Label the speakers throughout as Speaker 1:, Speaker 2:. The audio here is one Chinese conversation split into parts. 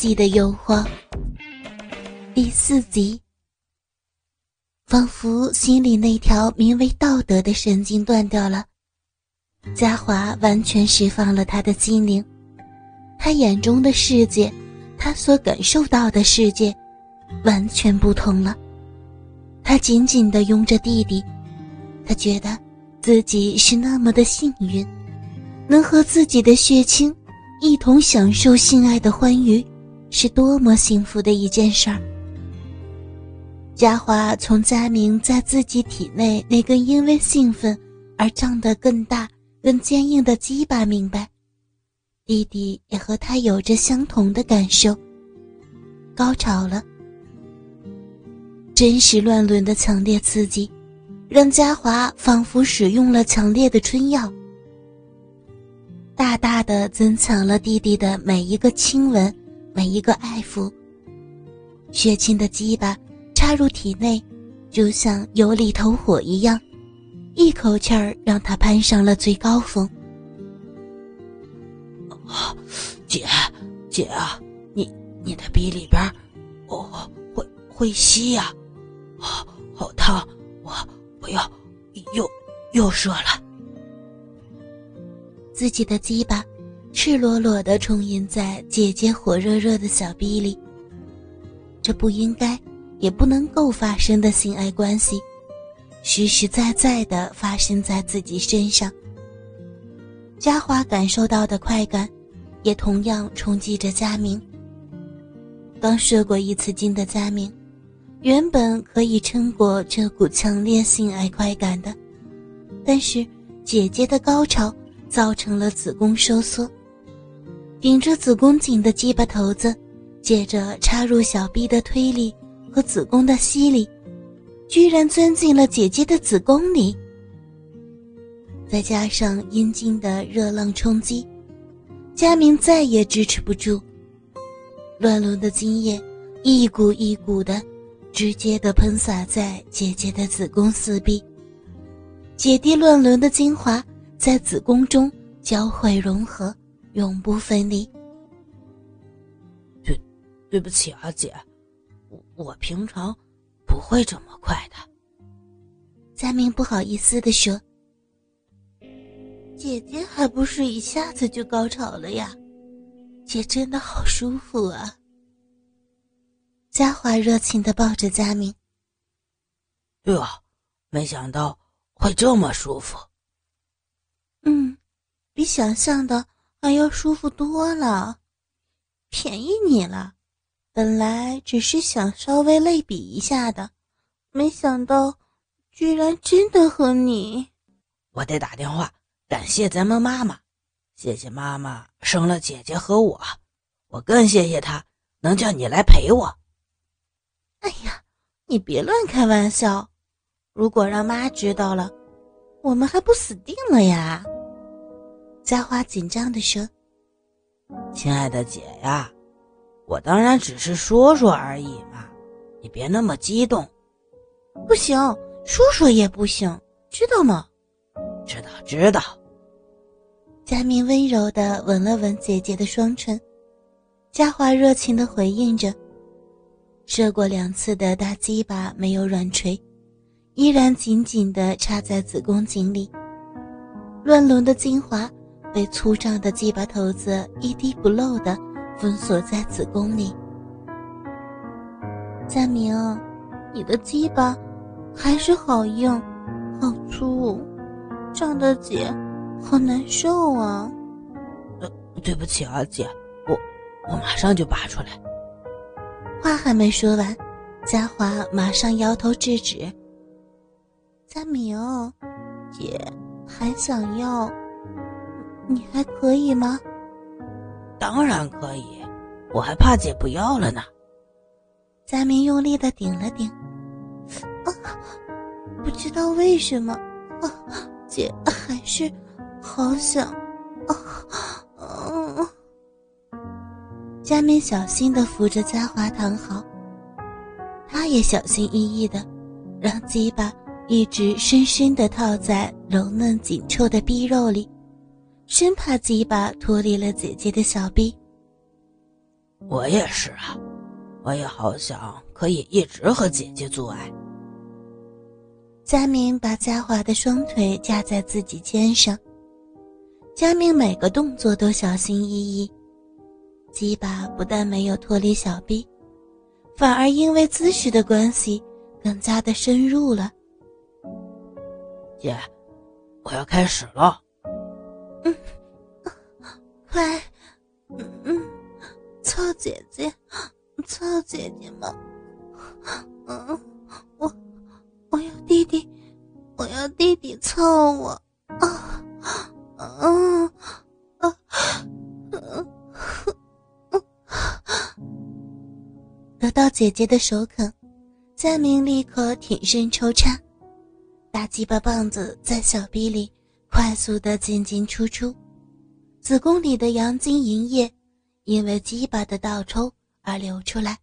Speaker 1: 记的诱惑。第四集，仿佛心里那条名为道德的神经断掉了，嘉华完全释放了他的心灵，他眼中的世界，他所感受到的世界，完全不同了。他紧紧地拥着弟弟，他觉得自己是那么的幸运，能和自己的血亲一同享受性爱的欢愉，是多么幸福的一件事儿。嘉华从佳明在自己体内那根因为兴奋而胀得更大、更坚硬的鸡巴明白，弟弟也和他有着相同的感受。高潮了。真实乱伦的强烈刺激，让嘉华仿佛使用了强烈的春药，大大的增强了弟弟的每一个亲吻，每一个爱抚。血清的鸡巴插入体内，就像有里头火一样，一口气儿让他攀上了最高峰。
Speaker 2: 啊，姐，姐啊，你你的鼻里边，哦，会会吸呀。啊，好烫！我我要又又射了。
Speaker 1: 自己的鸡巴赤裸裸的充盈在姐姐火热热的小臂里。这不应该，也不能够发生的性爱关系，实实在在的发生在自己身上。嘉华感受到的快感，也同样冲击着佳明。刚射过一次精的佳明。原本可以撑过这股强烈性爱快感的，但是姐姐的高潮造成了子宫收缩，顶着子宫颈的鸡巴头子，借着插入小臂的推力和子宫的吸力，居然钻进了姐姐的子宫里。再加上阴茎的热浪冲击，佳明再也支持不住，乱伦的精液一股一股的。直接的喷洒在姐姐的子宫四壁，姐弟乱伦的精华在子宫中交汇融合，永不分离。
Speaker 2: 对，对不起啊，姐，我我平常不会这么快的。
Speaker 1: 佳明不好意思的说：“姐姐还不是一下子就高潮了呀？姐真的好舒服啊。”佳华热情的抱着佳明。
Speaker 2: 对啊，没想到会这么舒服。
Speaker 1: 嗯，比想象的还要舒服多了。便宜你了，本来只是想稍微类比一下的，没想到居然真的和你。
Speaker 2: 我得打电话感谢咱们妈妈，谢谢妈妈生了姐姐和我，我更谢谢她能叫你来陪我。
Speaker 1: 哎呀，你别乱开玩笑！如果让妈知道了，我们还不死定了呀！嘉华紧张地说：“
Speaker 2: 亲爱的姐呀，我当然只是说说而已嘛，你别那么激动。”
Speaker 1: 不行，说说也不行，知道吗？
Speaker 2: 知道，知道。
Speaker 1: 佳明温柔地吻了吻姐姐的双唇，佳华热情地回应着。射过两次的大鸡巴没有软垂，依然紧紧地插在子宫颈里。乱伦的精华被粗壮的鸡巴头子一滴不漏的封锁在子宫里。佳明，你的鸡巴还是好硬，好粗，胀得姐好难受啊！
Speaker 2: 呃，对不起啊，姐，我我马上就拔出来。
Speaker 1: 话还没说完，佳华马上摇头制止。佳明，姐还想要，你还可以吗？
Speaker 2: 当然可以，我还怕姐不要了呢。
Speaker 1: 佳明用力的顶了顶，啊，不知道为什么，啊，姐还是好想，啊，嗯。佳明小心的扶着嘉华躺好，他也小心翼翼的让鸡巴一直深深的套在柔嫩紧凑的逼肉里，生怕鸡巴脱离了姐姐的小臂。
Speaker 2: 我也是啊，我也好想可以一直和姐姐做爱。
Speaker 1: 佳明把嘉华的双腿架在自己肩上，佳明每个动作都小心翼翼，鸡巴不但没有脱离小臂，反而因为姿势的关系更加的深入了。
Speaker 2: 姐，我要开始了。
Speaker 1: 嗯，快，嗯嗯，操姐姐，臭姐姐嘛，嗯，我我要弟弟，我要弟弟操我，啊，嗯啊，嗯，得到姐姐的首肯，佳明立刻挺身抽插。大鸡巴棒子在小臂里快速的进进出出，子宫里的阳精营液因为鸡巴的倒抽而流出来，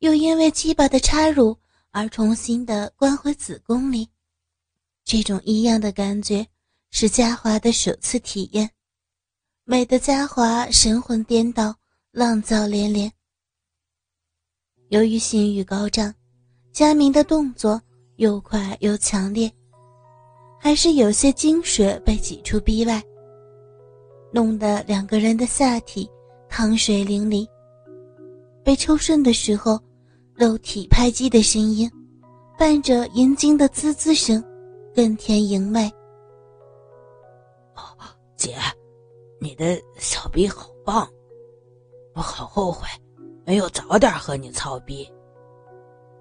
Speaker 1: 又因为鸡巴的插入而重新的关回子宫里。这种异样的感觉是嘉华的首次体验，美的嘉华神魂颠倒，浪躁连连。由于性欲高涨，佳明的动作。又快又强烈，还是有些精血被挤出逼外，弄得两个人的下体淌水淋漓。被抽顺的时候，肉体拍击的声音，伴着银晶的滋滋声，更添盈媚。
Speaker 2: 哦，姐，你的小逼好棒，我好后悔，没有早点和你操逼。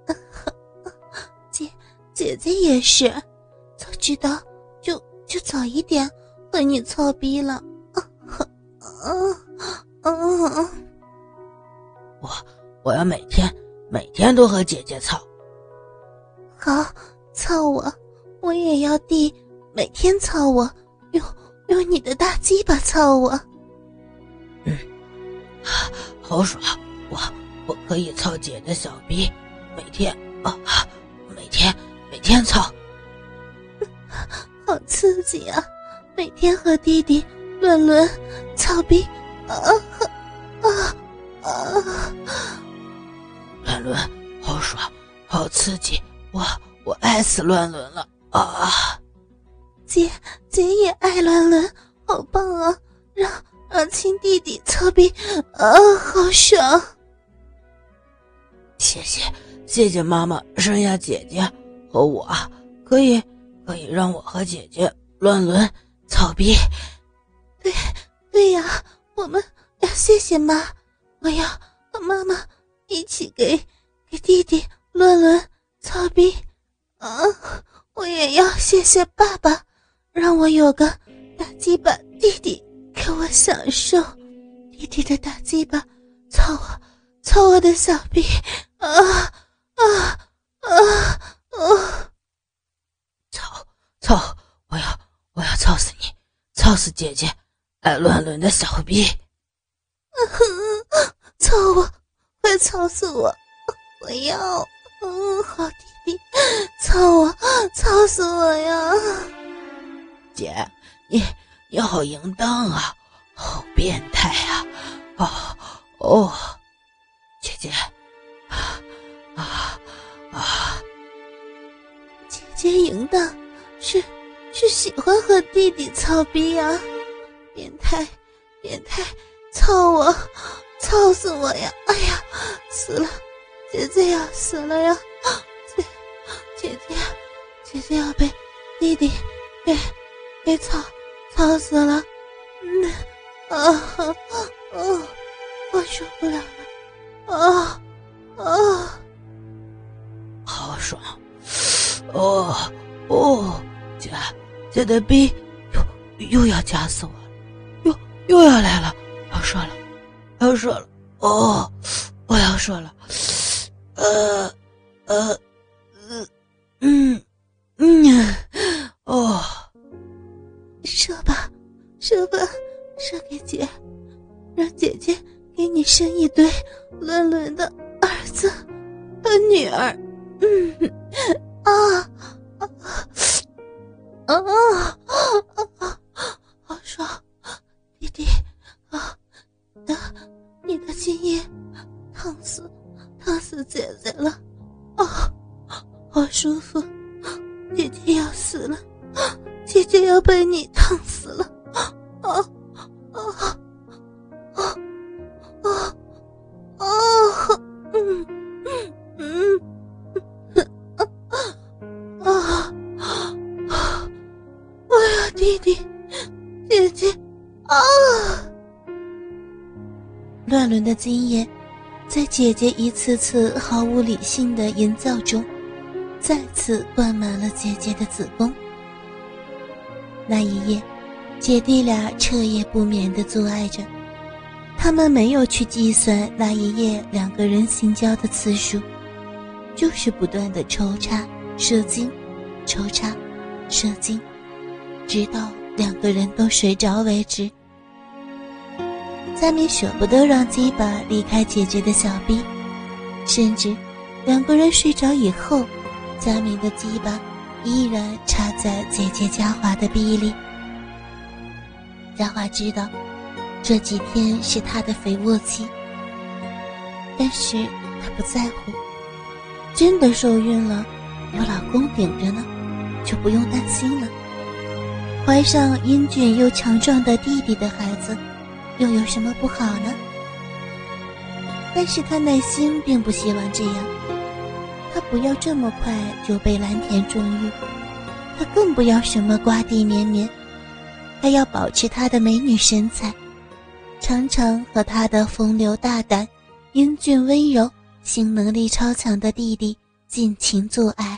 Speaker 1: 姐姐姐也是，早知道就就早一点和你操逼了。啊啊
Speaker 2: 啊！我我要每天每天都和姐姐操。
Speaker 1: 好，操我，我也要弟每天操我，用用你的大鸡巴操我。
Speaker 2: 嗯，好爽，我我可以操姐的小逼，每天啊，每天。每天操，
Speaker 1: 好刺激啊！每天和弟弟乱伦操逼，啊啊
Speaker 2: 啊！乱伦好爽，好刺激，我我爱死乱伦了啊！
Speaker 1: 姐姐也爱乱伦，好棒啊！让让亲弟弟操逼，啊，好爽！
Speaker 2: 谢谢谢谢妈妈生下姐姐。和我可以，可以让我和姐姐乱伦操逼。
Speaker 1: 对，对呀，我们要谢谢妈，我要和妈妈一起给给弟弟乱伦操逼。啊，我也要谢谢爸爸，让我有个大鸡巴弟弟给我享受。弟弟的大鸡巴操我，操我的小逼。啊啊！啊！
Speaker 2: 操操！我要我要操死你！操死姐姐爱乱伦的小逼！
Speaker 1: 操我！快操死我！我要！嗯，好弟弟，操我！操死我呀！
Speaker 2: 姐，你你好淫荡啊！好变态啊！哦哦，姐姐。
Speaker 1: 啊啊啊！姐姐淫荡，是是喜欢和弟弟操逼呀！变态，变态，操我，操死我呀！哎呀，死了，姐姐要死了呀！姐，姐姐，姐姐要被弟弟给给操操死了！嗯啊啊，我受不了了！啊，
Speaker 2: 姐的逼又又要夹死我了，又又要来了，要射了，要射了！哦，我要射了，呃呃呃嗯嗯哦，
Speaker 1: 射吧，射吧，射给姐，让姐姐给你生一堆伦伦的儿子和女儿。嗯。啊啊啊啊啊啊！好爽，弟弟啊，的，你的精液烫死，烫死姐姐了！啊，好舒服，姐姐要死了，姐姐要被你烫死了！啊啊弟弟，姐姐啊！乱伦的经验，在姐姐一次次毫无理性的营造中，再次灌满了姐姐的子宫。那一夜，姐弟俩彻夜不眠的做爱着，他们没有去计算那一夜两个人性交的次数，就是不断的抽插、射精、抽插、射精，直到两个人都睡着为止。佳敏舍不得让鸡巴离开姐姐的小臂，甚至两个人睡着以后，佳敏的鸡巴依然插在姐姐嘉华的臂里。嘉华知道这几天是她的肥沃期，但是她不在乎。真的受孕了，有老公顶着呢，就不用担心了。怀上英俊又强壮的弟弟的孩子。又有什么不好呢？但是他内心并不希望这样，他不要这么快就被蓝田重遇，他更不要什么瓜地绵绵，他要保持他的美女身材，常常和他的风流大胆、英俊温柔、性能力超强的弟弟尽情做爱。